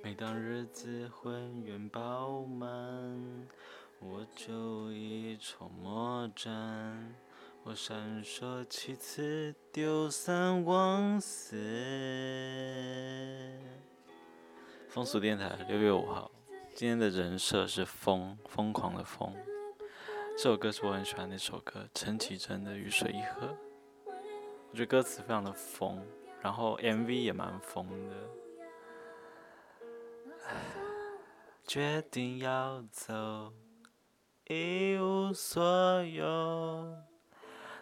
每当日子浑圆饱满，我就一筹莫展。我闪烁其词，丢三忘四。风俗电台六月五号，今天的人设是疯，疯狂的疯。这首歌是我很喜欢的一首歌，陈绮贞的《雨水一河》。我觉得歌词非常的疯，然后 MV 也蛮疯的。决定要走，一无所有。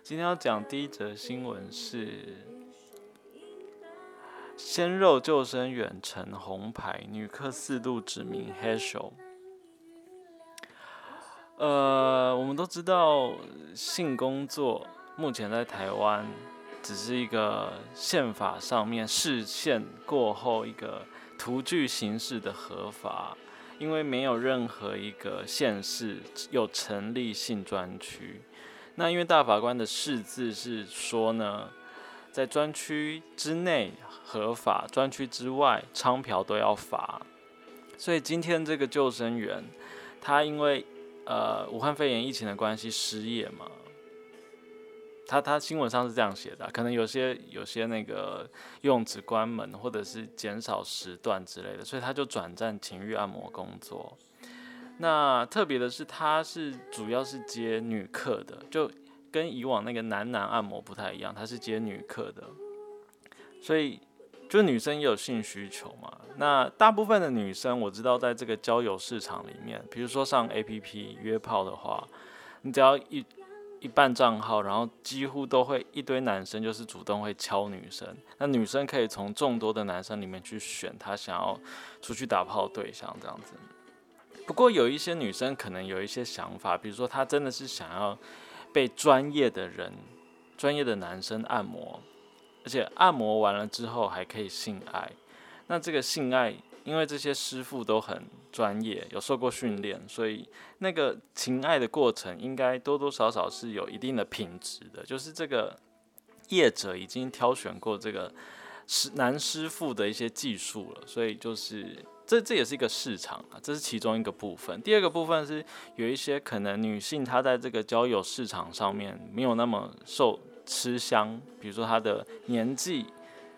今天要讲第一则新闻是：鲜肉救生员成红牌，女客四度指名 h e s h e l。呃，我们都知道，性工作目前在台湾只是一个宪法上面视线过后一个图具形式的合法。因为没有任何一个县市有成立性专区，那因为大法官的释字是说呢，在专区之内合法，专区之外娼嫖都要罚，所以今天这个救生员，他因为呃武汉肺炎疫情的关系失业嘛。他他新闻上是这样写的，可能有些有些那个用纸关门，或者是减少时段之类的，所以他就转战情欲按摩工作。那特别的是，他是主要是接女客的，就跟以往那个男男按摩不太一样，他是接女客的。所以就女生也有性需求嘛。那大部分的女生我知道，在这个交友市场里面，比如说上 A P P 约炮的话，你只要一。一半账号，然后几乎都会一堆男生就是主动会敲女生，那女生可以从众多的男生里面去选她想要出去打炮对象这样子。不过有一些女生可能有一些想法，比如说她真的是想要被专业的人、专业的男生按摩，而且按摩完了之后还可以性爱，那这个性爱。因为这些师傅都很专业，有受过训练，所以那个情爱的过程应该多多少少是有一定的品质的。就是这个业者已经挑选过这个师男师傅的一些技术了，所以就是这这也是一个市场啊，这是其中一个部分。第二个部分是有一些可能女性她在这个交友市场上面没有那么受吃香，比如说她的年纪。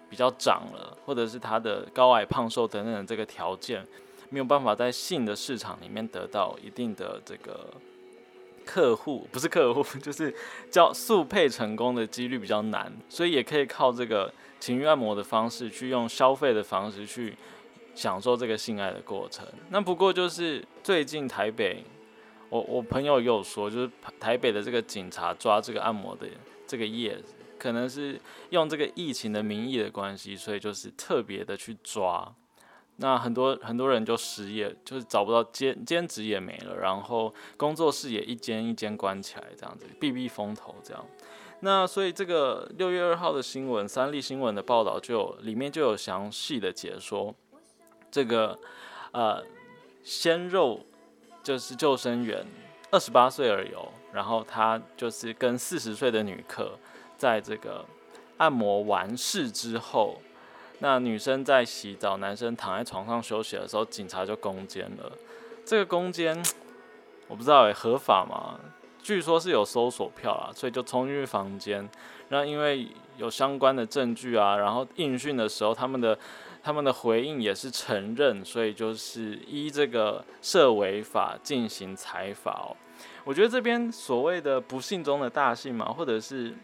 比较长了，或者是他的高矮胖瘦等等的这个条件，没有办法在性的市场里面得到一定的这个客户，不是客户，就是叫速配成功的几率比较难，所以也可以靠这个情欲按摩的方式，去用消费的方式去享受这个性爱的过程。那不过就是最近台北，我我朋友也有说，就是台北的这个警察抓这个按摩的这个业。可能是用这个疫情的名义的关系，所以就是特别的去抓，那很多很多人就失业，就是找不到兼兼职也没了，然后工作室也一间一间关起来，这样子避避风头这样。那所以这个六月二号的新闻，三立新闻的报道就有里面就有详细的解说，这个呃鲜肉就是救生员，二十八岁而已，然后他就是跟四十岁的女客。在这个按摩完事之后，那女生在洗澡，男生躺在床上休息的时候，警察就攻坚了。这个攻坚我不知道诶，合法吗？据说是有搜索票啊，所以就冲进去房间。然后因为有相关的证据啊，然后应讯的时候，他们的他们的回应也是承认，所以就是依这个涉违法进行采罚。我觉得这边所谓的不幸中的大幸嘛，或者是。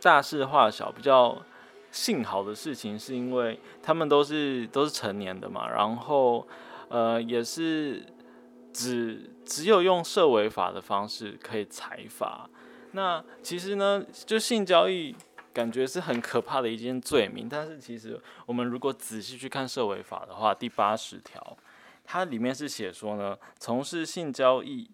大事化小，比较幸好的事情，是因为他们都是都是成年的嘛，然后呃也是只只有用涉违法的方式可以裁罚。那其实呢，就性交易感觉是很可怕的一件罪名，但是其实我们如果仔细去看涉违法的话，第八十条它里面是写说呢，从事性交易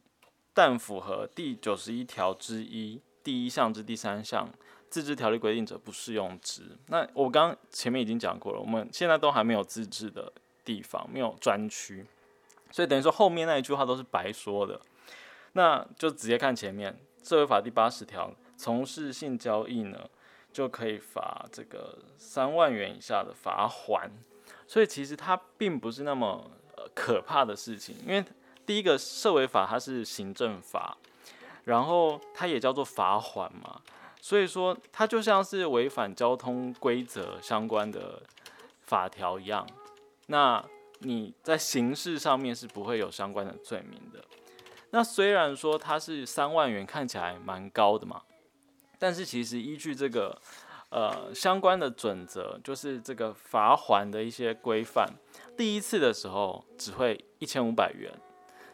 但符合第九十一条之一第一项至第三项。自治条例规定者不适用之。那我刚前面已经讲过了，我们现在都还没有自治的地方，没有专区，所以等于说后面那一句话都是白说的。那就直接看前面《社会法》第八十条，从事性交易呢，就可以罚这个三万元以下的罚款。所以其实它并不是那么可怕的事情，因为第一个社会法它是行政法，然后它也叫做罚款嘛，所以说它就像是违反交通规则相关的法条一样，那你在刑事上面是不会有相关的罪名的。那虽然说它是三万元，看起来蛮高的嘛，但是其实依据这个呃相关的准则，就是这个罚还的一些规范，第一次的时候只会一千五百元。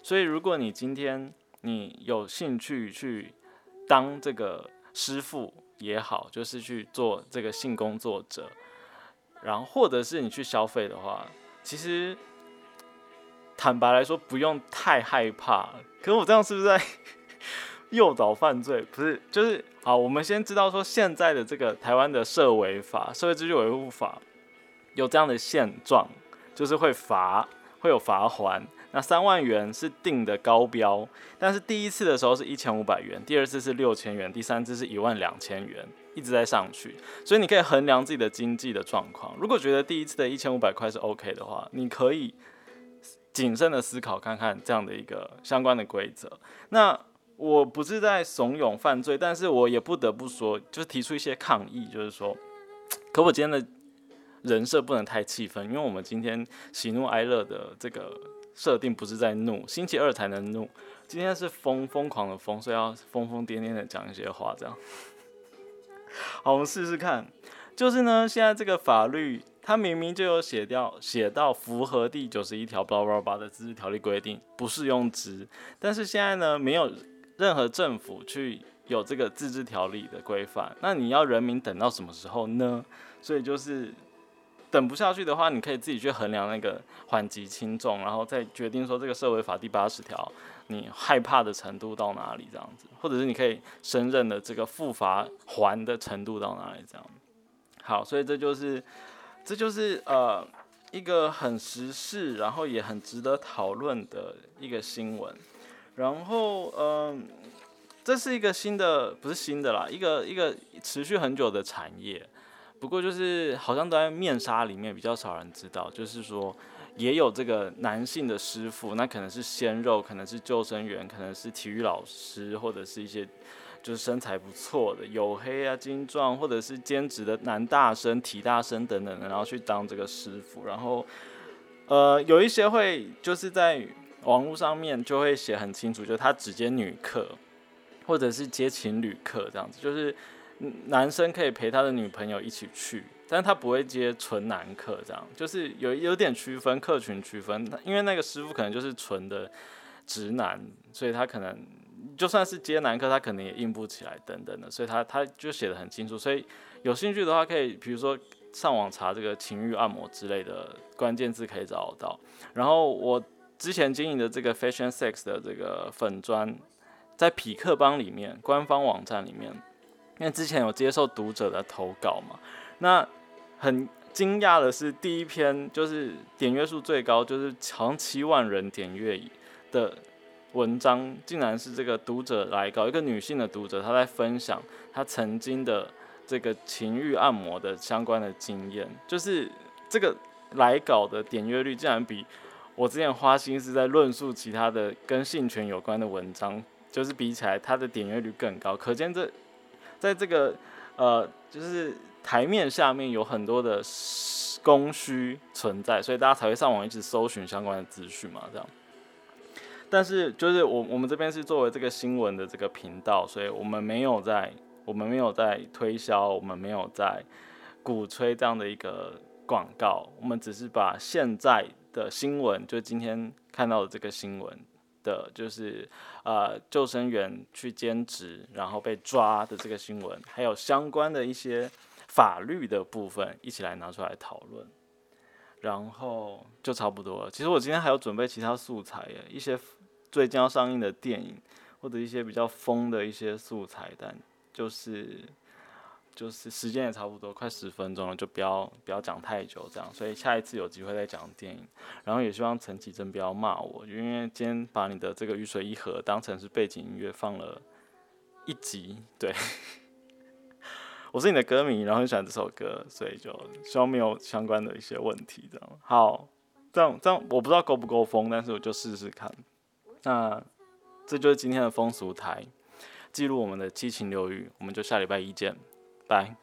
所以如果你今天你有兴趣去当这个师傅也好，就是去做这个性工作者，然后或者是你去消费的话，其实。坦白来说，不用太害怕。可是我这样是不是在 诱导犯罪？不是，就是好。我们先知道说，现在的这个台湾的社违法、社会秩序维护法有这样的现状，就是会罚，会有罚还。那三万元是定的高标，但是第一次的时候是一千五百元，第二次是六千元，第三次是一万两千元，一直在上去。所以你可以衡量自己的经济的状况。如果觉得第一次的一千五百块是 OK 的话，你可以。谨慎的思考看看这样的一个相关的规则。那我不是在怂恿犯罪，但是我也不得不说，就是提出一些抗议，就是说，可我今天的人设不能太气愤，因为我们今天喜怒哀乐的这个设定不是在怒，星期二才能怒，今天是疯疯狂的疯，所以要疯疯癫癫的讲一些话，这样。好，我们试试看，就是呢，现在这个法律。它明明就有写掉写到符合第九十一条巴拉巴拉的自治条例规定不适用之，但是现在呢没有任何政府去有这个自治条例的规范，那你要人民等到什么时候呢？所以就是等不下去的话，你可以自己去衡量那个缓急轻重，然后再决定说这个社会法第八十条你害怕的程度到哪里这样子，或者是你可以胜任的这个复罚还的程度到哪里这样。好，所以这就是。这就是呃一个很时事，然后也很值得讨论的一个新闻。然后嗯，这是一个新的，不是新的啦，一个一个持续很久的产业。不过就是好像都在面纱里面比较少人知道，就是说也有这个男性的师傅，那可能是鲜肉，可能是救生员，可能是体育老师，或者是一些。就是身材不错的，黝黑啊、精壮，或者是兼职的男大生、体大生等等的，然后去当这个师傅。然后，呃，有一些会就是在网络上面就会写很清楚，就他只接女客，或者是接情侣客这样子。就是男生可以陪他的女朋友一起去，但是他不会接纯男客这样。就是有有点区分客群区分，因为那个师傅可能就是纯的直男，所以他可能。就算是接男客，他可能也硬不起来等等的，所以他他就写的很清楚。所以有兴趣的话，可以比如说上网查这个情欲按摩之类的关键字，可以找到。然后我之前经营的这个 Fashion Sex 的这个粉砖，在匹克邦里面官方网站里面，因为之前有接受读者的投稿嘛，那很惊讶的是，第一篇就是点阅数最高，就是好像七万人点阅的。文章竟然是这个读者来稿，一个女性的读者，她在分享她曾经的这个情欲按摩的相关的经验，就是这个来稿的点阅率竟然比我之前花心思在论述其他的跟性权有关的文章，就是比起来，它的点阅率更高，可见这在这个呃，就是台面下面有很多的供需存在，所以大家才会上网一直搜寻相关的资讯嘛，这样。但是就是我我们这边是作为这个新闻的这个频道，所以我们没有在我们没有在推销，我们没有在鼓吹这样的一个广告，我们只是把现在的新闻，就今天看到的这个新闻的，就是呃救生员去兼职然后被抓的这个新闻，还有相关的一些法律的部分，一起来拿出来讨论，然后就差不多了。其实我今天还有准备其他素材耶，一些。最近要上映的电影，或者一些比较疯的一些素材，但就是就是时间也差不多，快十分钟了，就不要不要讲太久这样。所以下一次有机会再讲电影，然后也希望陈绮贞不要骂我，因为今天把你的这个雨水一盒当成是背景音乐放了一集，对 我是你的歌迷，然后很喜欢这首歌，所以就希望没有相关的一些问题，这样好，这样这样我不知道够不够疯，但是我就试试看。那这就是今天的风俗台，记录我们的七情六欲，我们就下礼拜一见，拜。